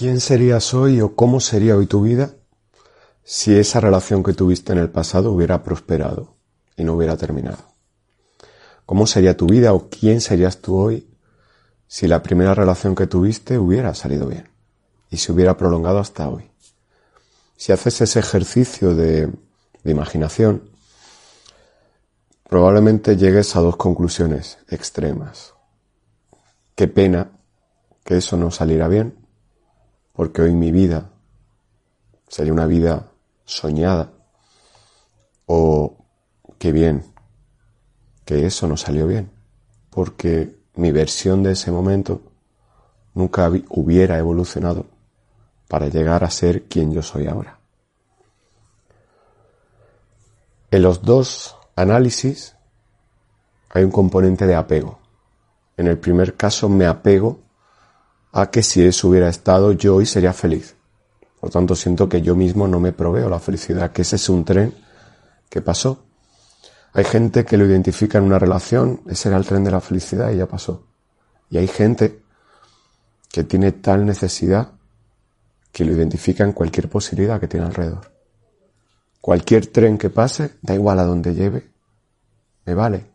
¿Quién serías hoy o cómo sería hoy tu vida si esa relación que tuviste en el pasado hubiera prosperado y no hubiera terminado? ¿Cómo sería tu vida o quién serías tú hoy si la primera relación que tuviste hubiera salido bien y se hubiera prolongado hasta hoy? Si haces ese ejercicio de, de imaginación, probablemente llegues a dos conclusiones extremas. Qué pena que eso no saliera bien, porque hoy mi vida sería una vida soñada, o qué bien que eso no salió bien, porque mi versión de ese momento nunca hubiera evolucionado para llegar a ser quien yo soy ahora. En los dos análisis hay un componente de apego. En el primer caso me apego a que si eso hubiera estado yo hoy sería feliz. Por tanto, siento que yo mismo no me proveo la felicidad, que ese es un tren que pasó hay gente que lo identifica en una relación, ese era el tren de la felicidad y ya pasó. Y hay gente que tiene tal necesidad que lo identifica en cualquier posibilidad que tiene alrededor. Cualquier tren que pase, da igual a donde lleve, me vale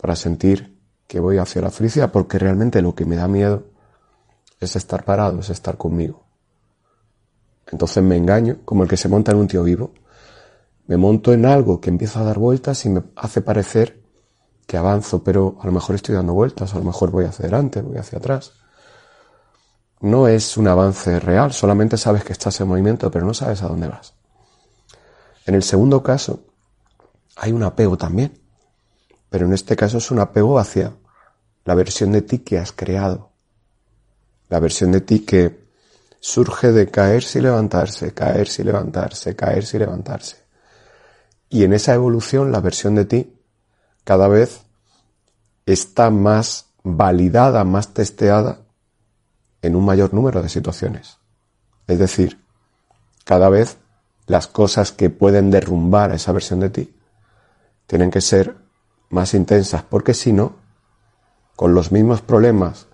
para sentir que voy hacia la felicidad porque realmente lo que me da miedo es estar parado, es estar conmigo. Entonces me engaño como el que se monta en un tío vivo me monto en algo que empieza a dar vueltas y me hace parecer que avanzo, pero a lo mejor estoy dando vueltas, a lo mejor voy hacia adelante, voy hacia atrás. No es un avance real, solamente sabes que estás en movimiento, pero no sabes a dónde vas. En el segundo caso, hay un apego también, pero en este caso es un apego hacia la versión de ti que has creado, la versión de ti que surge de caerse y levantarse, caerse y levantarse, caerse y levantarse. Y en esa evolución la versión de ti cada vez está más validada, más testeada en un mayor número de situaciones. Es decir, cada vez las cosas que pueden derrumbar a esa versión de ti tienen que ser más intensas, porque si no, con los mismos problemas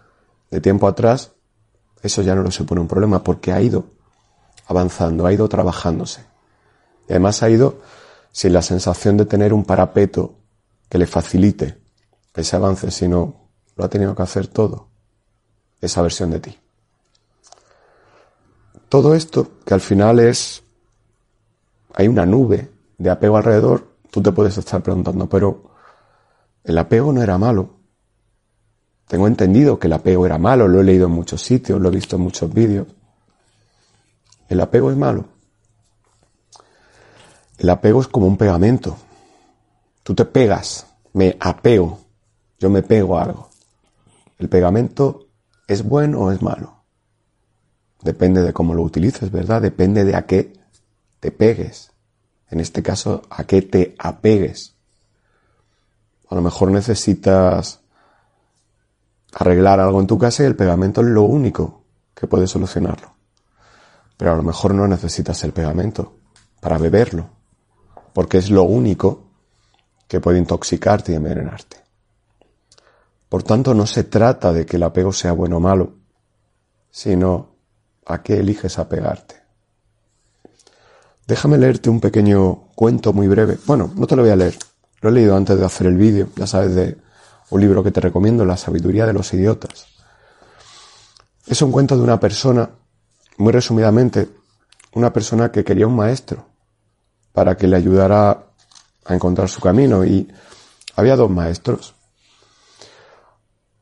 de tiempo atrás, eso ya no le supone un problema, porque ha ido avanzando, ha ido trabajándose. Y además ha ido sin la sensación de tener un parapeto que le facilite ese avance, sino lo ha tenido que hacer todo, esa versión de ti. Todo esto, que al final es, hay una nube de apego alrededor, tú te puedes estar preguntando, pero el apego no era malo. Tengo entendido que el apego era malo, lo he leído en muchos sitios, lo he visto en muchos vídeos. El apego es malo. El apego es como un pegamento. Tú te pegas, me apego, yo me pego a algo. ¿El pegamento es bueno o es malo? Depende de cómo lo utilices, ¿verdad? Depende de a qué te pegues. En este caso, a qué te apegues. A lo mejor necesitas arreglar algo en tu casa y el pegamento es lo único que puede solucionarlo. Pero a lo mejor no necesitas el pegamento para beberlo porque es lo único que puede intoxicarte y envenenarte. Por tanto, no se trata de que el apego sea bueno o malo, sino a qué eliges apegarte. Déjame leerte un pequeño cuento muy breve. Bueno, no te lo voy a leer. Lo he leído antes de hacer el vídeo, ya sabes, de un libro que te recomiendo, La sabiduría de los idiotas. Es un cuento de una persona, muy resumidamente, una persona que quería un maestro para que le ayudara a encontrar su camino. Y había dos maestros.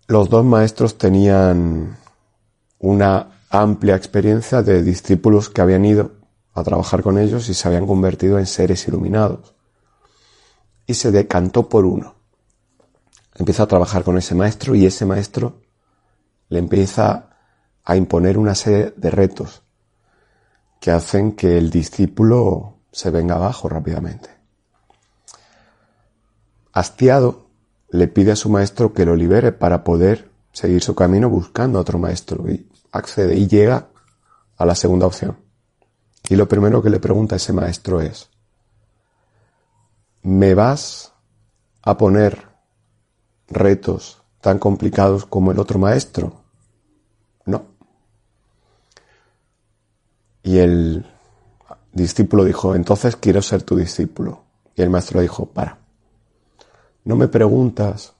Los dos maestros tenían una amplia experiencia de discípulos que habían ido a trabajar con ellos y se habían convertido en seres iluminados. Y se decantó por uno. Empieza a trabajar con ese maestro y ese maestro le empieza a imponer una serie de retos que hacen que el discípulo se venga abajo rápidamente. Hastiado, le pide a su maestro que lo libere para poder seguir su camino buscando a otro maestro y accede y llega a la segunda opción. Y lo primero que le pregunta ese maestro es, ¿me vas a poner retos tan complicados como el otro maestro? No. Y el discípulo dijo, entonces quiero ser tu discípulo. Y el maestro dijo, para. No me preguntas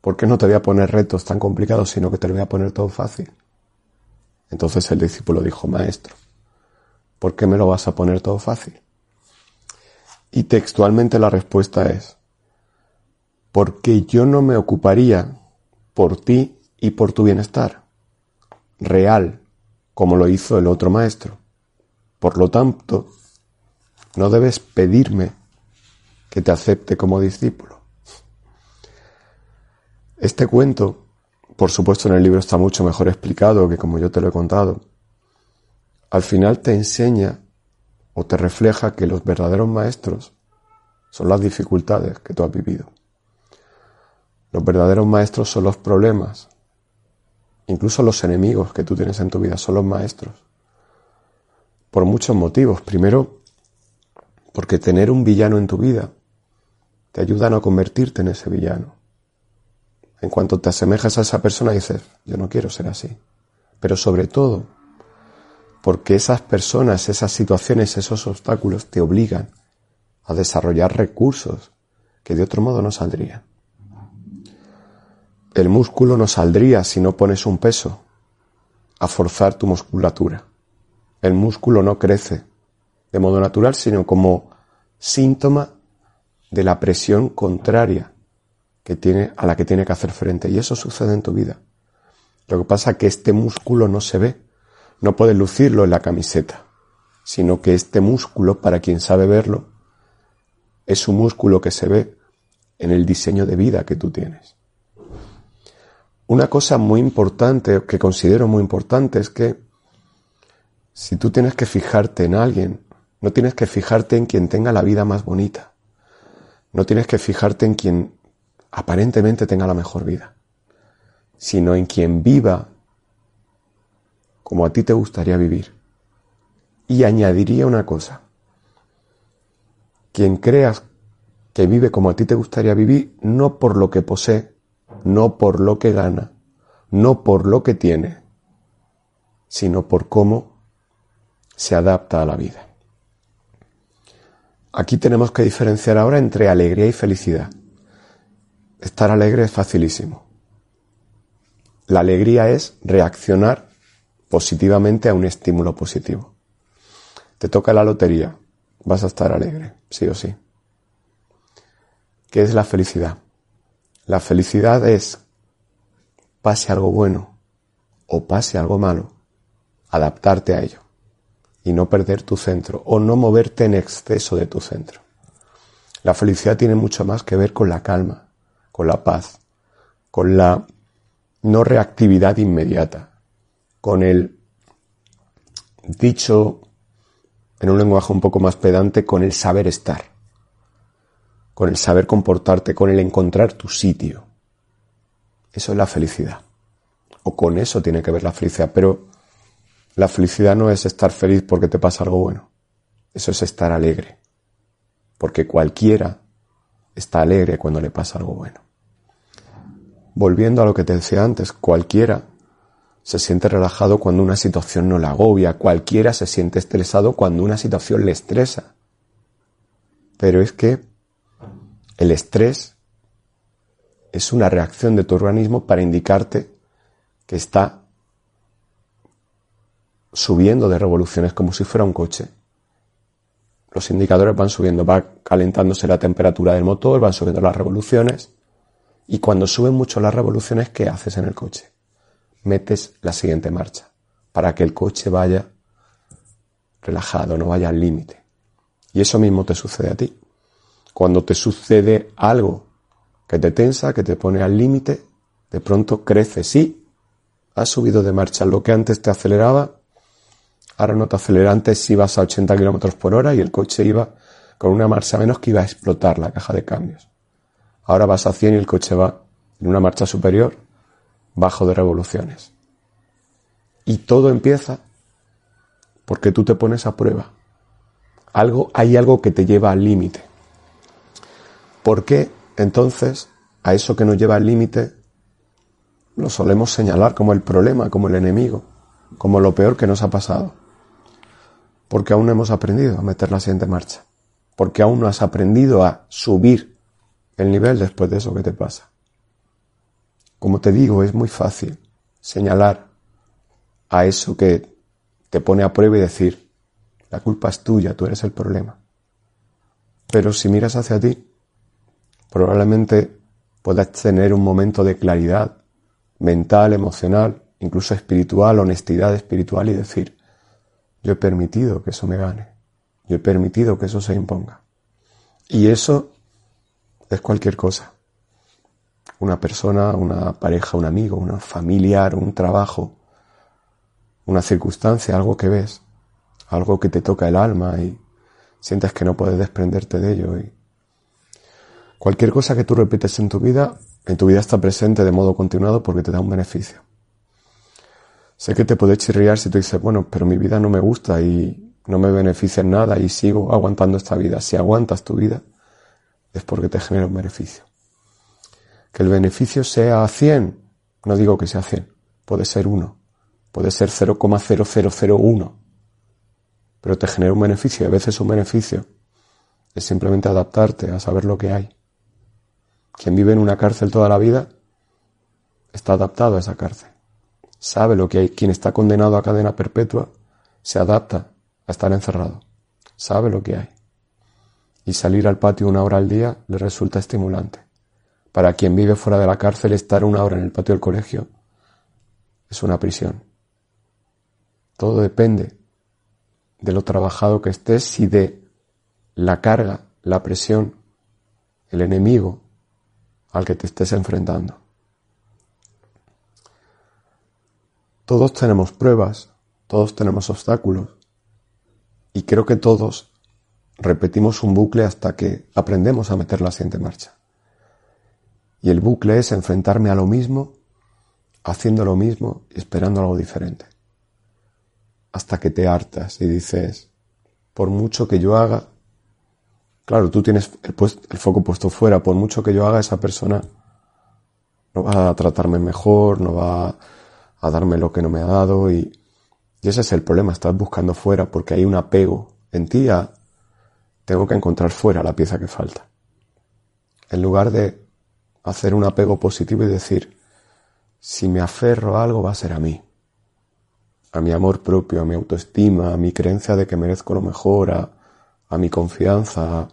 por qué no te voy a poner retos tan complicados, sino que te lo voy a poner todo fácil. Entonces el discípulo dijo, maestro, ¿por qué me lo vas a poner todo fácil? Y textualmente la respuesta es, porque yo no me ocuparía por ti y por tu bienestar, real, como lo hizo el otro maestro. Por lo tanto, no debes pedirme que te acepte como discípulo. Este cuento, por supuesto en el libro está mucho mejor explicado que como yo te lo he contado, al final te enseña o te refleja que los verdaderos maestros son las dificultades que tú has vivido. Los verdaderos maestros son los problemas. Incluso los enemigos que tú tienes en tu vida son los maestros. Por muchos motivos. Primero, porque tener un villano en tu vida te ayuda a no convertirte en ese villano. En cuanto te asemejas a esa persona dices, yo no quiero ser así. Pero sobre todo, porque esas personas, esas situaciones, esos obstáculos te obligan a desarrollar recursos que de otro modo no saldrían. El músculo no saldría si no pones un peso a forzar tu musculatura. El músculo no crece de modo natural, sino como síntoma de la presión contraria que tiene, a la que tiene que hacer frente. Y eso sucede en tu vida. Lo que pasa es que este músculo no se ve. No puedes lucirlo en la camiseta, sino que este músculo, para quien sabe verlo, es un músculo que se ve en el diseño de vida que tú tienes. Una cosa muy importante, que considero muy importante, es que si tú tienes que fijarte en alguien, no tienes que fijarte en quien tenga la vida más bonita. No tienes que fijarte en quien aparentemente tenga la mejor vida, sino en quien viva como a ti te gustaría vivir. Y añadiría una cosa. Quien creas que vive como a ti te gustaría vivir, no por lo que posee, no por lo que gana, no por lo que tiene, sino por cómo se adapta a la vida. Aquí tenemos que diferenciar ahora entre alegría y felicidad. Estar alegre es facilísimo. La alegría es reaccionar positivamente a un estímulo positivo. Te toca la lotería, vas a estar alegre, sí o sí. ¿Qué es la felicidad? La felicidad es, pase algo bueno o pase algo malo, adaptarte a ello y no perder tu centro o no moverte en exceso de tu centro. La felicidad tiene mucho más que ver con la calma, con la paz, con la no reactividad inmediata, con el dicho en un lenguaje un poco más pedante, con el saber estar, con el saber comportarte, con el encontrar tu sitio. Eso es la felicidad. O con eso tiene que ver la felicidad. Pero la felicidad no es estar feliz porque te pasa algo bueno. Eso es estar alegre. Porque cualquiera está alegre cuando le pasa algo bueno. Volviendo a lo que te decía antes, cualquiera se siente relajado cuando una situación no la agobia, cualquiera se siente estresado cuando una situación le estresa. Pero es que el estrés es una reacción de tu organismo para indicarte que está subiendo de revoluciones como si fuera un coche. Los indicadores van subiendo, va calentándose la temperatura del motor, van subiendo las revoluciones y cuando suben mucho las revoluciones, ¿qué haces en el coche? Metes la siguiente marcha para que el coche vaya relajado, no vaya al límite. Y eso mismo te sucede a ti. Cuando te sucede algo que te tensa, que te pone al límite, de pronto crece, sí, Has subido de marcha. Lo que antes te aceleraba, ahora no te acelera. Antes ibas a 80 kilómetros por hora y el coche iba con una marcha menos que iba a explotar la caja de cambios. Ahora vas a 100 y el coche va en una marcha superior, bajo de revoluciones. Y todo empieza porque tú te pones a prueba. Algo, hay algo que te lleva al límite. ¿Por qué entonces a eso que nos lleva al límite lo solemos señalar como el problema, como el enemigo, como lo peor que nos ha pasado? Porque aún no hemos aprendido a meter la siguiente marcha. Porque aún no has aprendido a subir el nivel después de eso que te pasa. Como te digo, es muy fácil señalar a eso que te pone a prueba y decir, la culpa es tuya, tú eres el problema. Pero si miras hacia ti, probablemente puedas tener un momento de claridad mental, emocional, incluso espiritual, honestidad espiritual y decir, yo he permitido que eso me gane, yo he permitido que eso se imponga. Y eso es cualquier cosa. Una persona, una pareja, un amigo, un familiar, un trabajo, una circunstancia, algo que ves, algo que te toca el alma y sientes que no puedes desprenderte de ello. Y cualquier cosa que tú repites en tu vida, en tu vida está presente de modo continuado porque te da un beneficio. Sé que te puede chirriar si tú dices, bueno, pero mi vida no me gusta y no me beneficia en nada y sigo aguantando esta vida. Si aguantas tu vida, es porque te genera un beneficio. Que el beneficio sea 100, no digo que sea 100, puede ser 1, puede ser 0,0001, pero te genera un beneficio y a veces un beneficio es simplemente adaptarte a saber lo que hay. Quien vive en una cárcel toda la vida está adaptado a esa cárcel. Sabe lo que hay. Quien está condenado a cadena perpetua se adapta a estar encerrado. Sabe lo que hay y salir al patio una hora al día le resulta estimulante. Para quien vive fuera de la cárcel, estar una hora en el patio del colegio es una prisión. Todo depende de lo trabajado que estés y de la carga, la presión, el enemigo al que te estés enfrentando. Todos tenemos pruebas, todos tenemos obstáculos y creo que todos repetimos un bucle hasta que aprendemos a meter la siguiente marcha. Y el bucle es enfrentarme a lo mismo, haciendo lo mismo y esperando algo diferente. Hasta que te hartas y dices, por mucho que yo haga, claro, tú tienes el, foco puesto fuera, por mucho que yo haga, esa persona no va a tratarme mejor, no va a darme lo que no me ha dado y, ese es el problema, estás buscando fuera porque hay un apego en ti a tengo que encontrar fuera la pieza que falta. En lugar de hacer un apego positivo y decir, si me aferro a algo va a ser a mí, a mi amor propio, a mi autoestima, a mi creencia de que merezco lo mejor, a, mi confianza,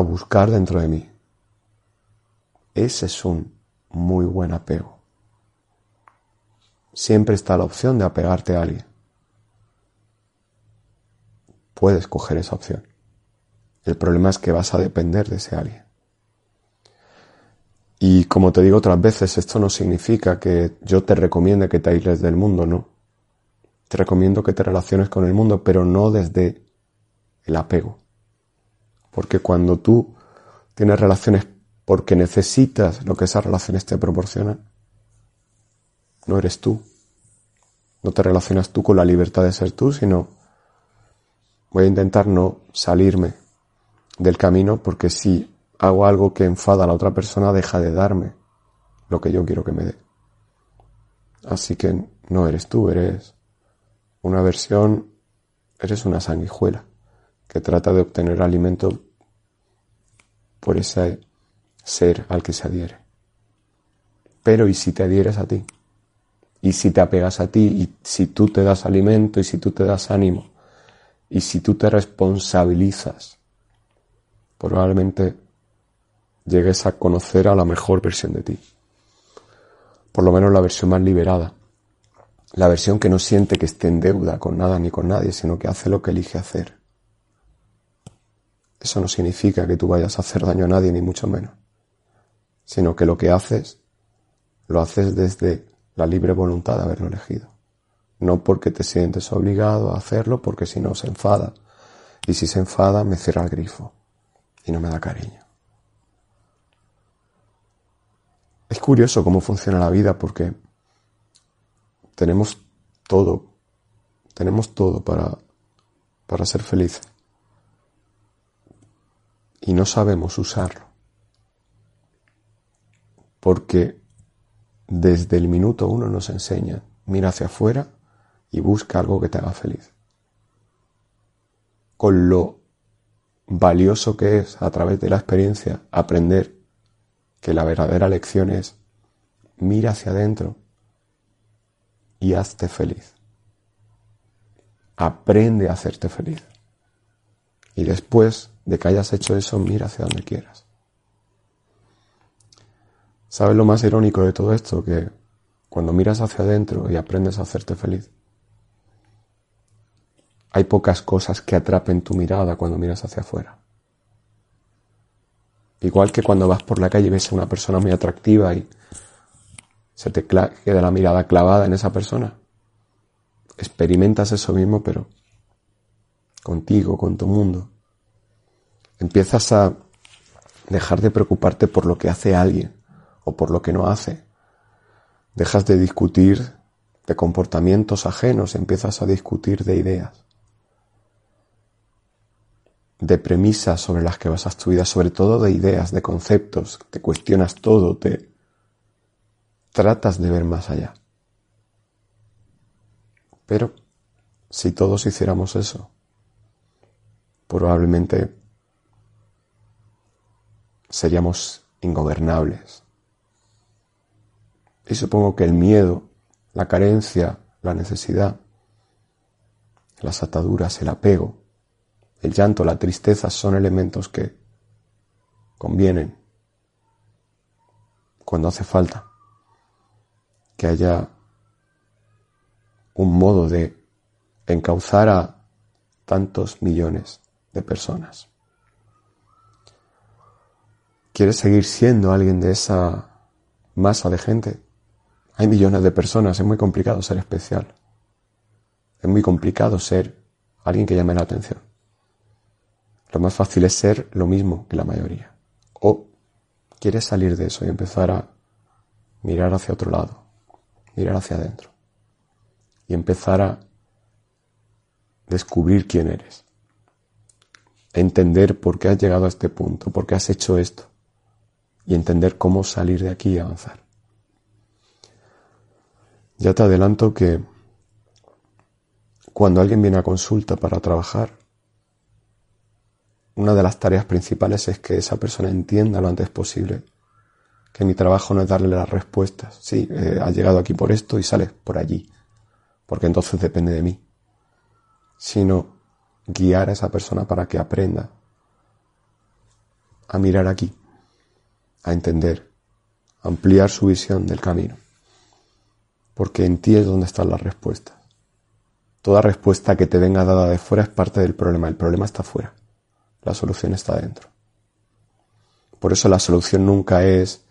buscar dentro de mí. Ese es un muy buen apego. Siempre está la opción de apegarte a alguien puedes coger esa opción. El problema es que vas a depender de ese alguien. Y como te digo otras veces, esto no significa que yo te recomiende que te aísles del mundo, no. Te recomiendo que te relaciones con el mundo, pero no desde el apego. Porque cuando tú tienes relaciones porque necesitas lo que esas relaciones te proporcionan, no eres tú. No te relacionas tú con la libertad de ser tú, sino Voy a intentar no salirme del camino porque si hago algo que enfada a la otra persona, deja de darme lo que yo quiero que me dé. Así que no eres tú, eres una versión, eres una sanguijuela que trata de obtener alimento por ese ser al que se adhiere. Pero ¿y si te adhieres a ti? ¿Y si te apegas a ti? ¿Y si tú te das alimento? ¿Y si tú te das ánimo? Y si tú te responsabilizas, probablemente llegues a conocer a la mejor versión de ti. Por lo menos la versión más liberada. La versión que no siente que esté en deuda con nada ni con nadie, sino que hace lo que elige hacer. Eso no significa que tú vayas a hacer daño a nadie, ni mucho menos. Sino que lo que haces lo haces desde la libre voluntad de haberlo elegido. No porque te sientes obligado a hacerlo, porque si no se enfada. Y si se enfada, me cierra el grifo y no me da cariño. Es curioso cómo funciona la vida porque tenemos todo, tenemos todo para, para ser felices y no sabemos usarlo. Porque desde el minuto uno nos enseña, mira hacia afuera y busca algo que te haga feliz. Con lo valioso que es a través de la experiencia aprender que la verdadera lección es mira hacia adentro y hazte feliz. Aprende a hacerte feliz. Y después de que hayas hecho eso, mira hacia donde quieras. ¿Sabes lo más irónico de todo esto? Que cuando miras hacia adentro y aprendes a hacerte feliz, hay pocas cosas que atrapen tu mirada cuando miras hacia afuera. Igual que cuando vas por la calle y ves a una persona muy atractiva y se te queda la mirada clavada en esa persona. Experimentas eso mismo, pero contigo, con tu mundo. Empiezas a dejar de preocuparte por lo que hace alguien o por lo que no hace. Dejas de discutir de comportamientos ajenos, empiezas a discutir de ideas de premisas sobre las que basas tu vida, sobre todo de ideas, de conceptos, te cuestionas todo, te tratas de ver más allá. Pero si todos hiciéramos eso, probablemente seríamos ingobernables. Y supongo que el miedo, la carencia, la necesidad, las ataduras, el apego, el llanto, la tristeza son elementos que convienen cuando hace falta que haya un modo de encauzar a tantos millones de personas. ¿Quieres seguir siendo alguien de esa masa de gente? Hay millones de personas, es muy complicado ser especial. Es muy complicado ser alguien que llame la atención. Lo más fácil es ser lo mismo que la mayoría. O quieres salir de eso y empezar a mirar hacia otro lado, mirar hacia adentro y empezar a descubrir quién eres. Entender por qué has llegado a este punto, por qué has hecho esto y entender cómo salir de aquí y avanzar. Ya te adelanto que cuando alguien viene a consulta para trabajar, una de las tareas principales es que esa persona entienda lo antes posible que mi trabajo no es darle las respuestas. Sí, eh, has llegado aquí por esto y sales por allí, porque entonces depende de mí, sino guiar a esa persona para que aprenda a mirar aquí, a entender, ampliar su visión del camino, porque en ti es donde están las respuestas. Toda respuesta que te venga dada de fuera es parte del problema, el problema está fuera. La solución está dentro. Por eso la solución nunca es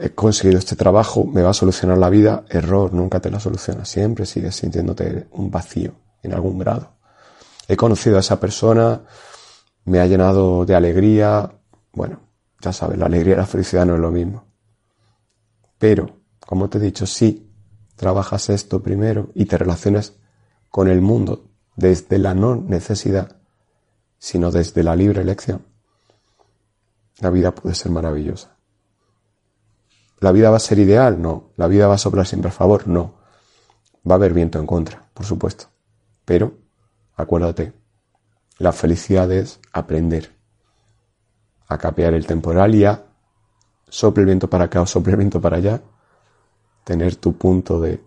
he conseguido este trabajo, me va a solucionar la vida. Error, nunca te la soluciona. Siempre sigues sintiéndote un vacío en algún grado. He conocido a esa persona, me ha llenado de alegría. Bueno, sabes, la alegría y la felicidad no es lo mismo. Pero, como te he dicho, si trabajas esto primero y te relacionas con el mundo desde la no necesidad, sino desde la libre elección, la vida puede ser maravillosa. ¿La vida va a ser ideal? No. ¿La vida va a soplar siempre a favor? No. Va a haber viento en contra, por supuesto. Pero, acuérdate, la felicidad es aprender a capear el temporal y a sople el viento para acá o sople el viento para allá, tener tu punto de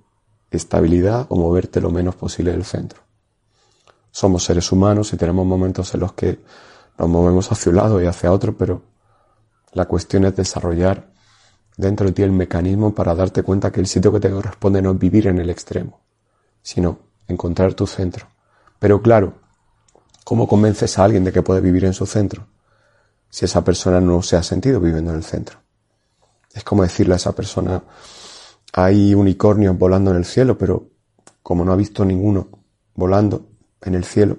estabilidad o moverte lo menos posible del centro. Somos seres humanos y tenemos momentos en los que nos movemos hacia un lado y hacia otro, pero la cuestión es desarrollar dentro de ti el mecanismo para darte cuenta que el sitio que te corresponde no es vivir en el extremo, sino encontrar tu centro. Pero claro, ¿cómo convences a alguien de que puede vivir en su centro si esa persona no se ha sentido viviendo en el centro? Es como decirle a esa persona, hay unicornios volando en el cielo, pero como no ha visto ninguno volando en el cielo,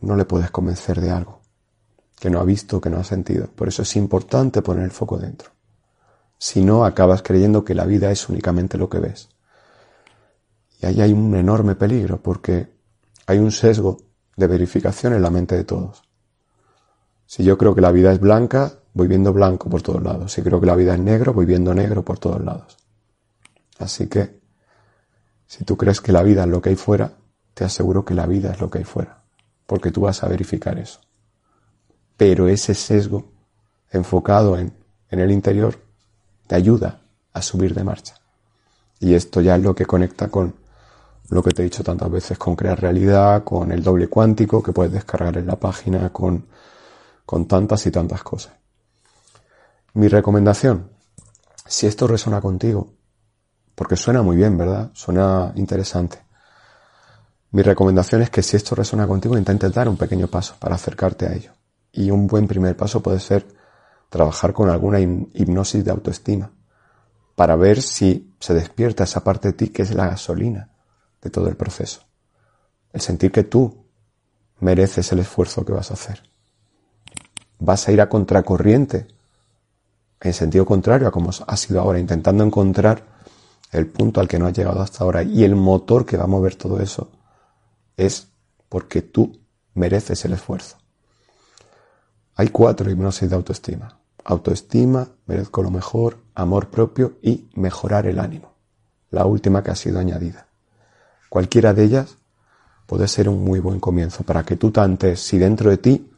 no le puedes convencer de algo que no ha visto, que no ha sentido. Por eso es importante poner el foco dentro. Si no, acabas creyendo que la vida es únicamente lo que ves. Y ahí hay un enorme peligro porque hay un sesgo de verificación en la mente de todos. Si yo creo que la vida es blanca, voy viendo blanco por todos lados. Si creo que la vida es negro, voy viendo negro por todos lados. Así que, si tú crees que la vida es lo que hay fuera, te aseguro que la vida es lo que hay fuera, porque tú vas a verificar eso. Pero ese sesgo enfocado en, en el interior te ayuda a subir de marcha. Y esto ya es lo que conecta con lo que te he dicho tantas veces, con crear realidad, con el doble cuántico que puedes descargar en la página, con, con tantas y tantas cosas. Mi recomendación, si esto resuena contigo, porque suena muy bien, ¿verdad? Suena interesante. Mi recomendación es que si esto resuena contigo, intentes dar un pequeño paso para acercarte a ello. Y un buen primer paso puede ser trabajar con alguna hipnosis de autoestima, para ver si se despierta esa parte de ti que es la gasolina de todo el proceso. El sentir que tú mereces el esfuerzo que vas a hacer. Vas a ir a contracorriente en sentido contrario a como ha sido ahora, intentando encontrar el punto al que no has llegado hasta ahora. Y el motor que va a mover todo eso es porque tú mereces el esfuerzo. Hay cuatro hipnosis de autoestima. Autoestima, merezco lo mejor, amor propio y mejorar el ánimo. La última que ha sido añadida. Cualquiera de ellas puede ser un muy buen comienzo para que tú tantes si dentro de ti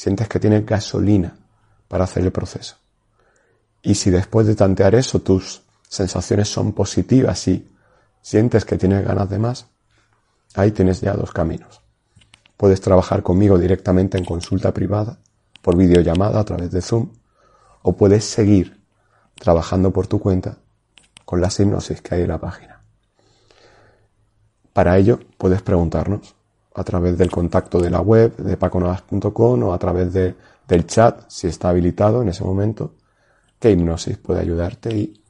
sientes que tienes gasolina para hacer el proceso. Y si después de tantear eso tus sensaciones son positivas y sientes que tienes ganas de más, ahí tienes ya dos caminos. Puedes trabajar conmigo directamente en consulta privada, por videollamada a través de Zoom, o puedes seguir trabajando por tu cuenta con las hipnosis que hay en la página. Para ello puedes preguntarnos a través del contacto de la web de paconavas.com o a través del chat si está habilitado en ese momento qué hipnosis puede ayudarte y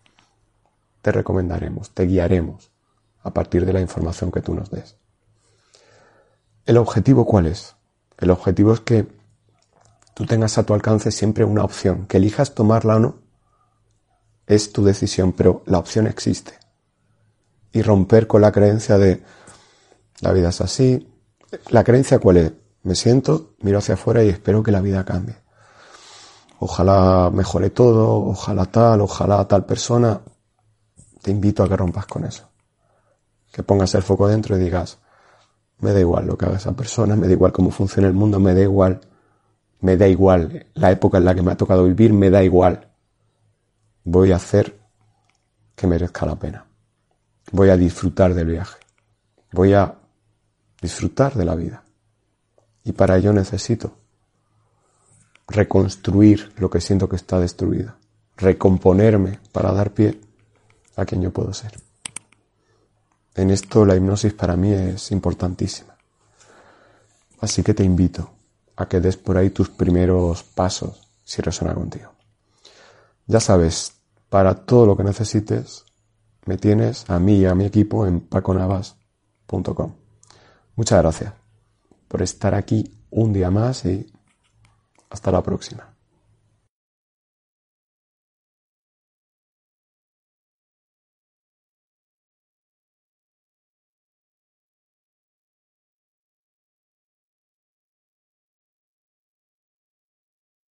te recomendaremos, te guiaremos a partir de la información que tú nos des. ¿El objetivo cuál es? El objetivo es que tú tengas a tu alcance siempre una opción, que elijas tomarla o no, es tu decisión, pero la opción existe. Y romper con la creencia de la vida es así. ¿La creencia cuál es? Me siento, miro hacia afuera y espero que la vida cambie ojalá mejore todo, ojalá tal, ojalá tal persona, te invito a que rompas con eso. Que pongas el foco dentro y digas, me da igual lo que haga esa persona, me da igual cómo funciona el mundo, me da igual, me da igual la época en la que me ha tocado vivir, me da igual. Voy a hacer que merezca la pena. Voy a disfrutar del viaje. Voy a disfrutar de la vida. Y para ello necesito reconstruir lo que siento que está destruido, recomponerme para dar pie a quien yo puedo ser. En esto la hipnosis para mí es importantísima. Así que te invito a que des por ahí tus primeros pasos si resuena contigo. Ya sabes, para todo lo que necesites, me tienes a mí y a mi equipo en paconavas.com. Muchas gracias por estar aquí un día más y hasta la próxima.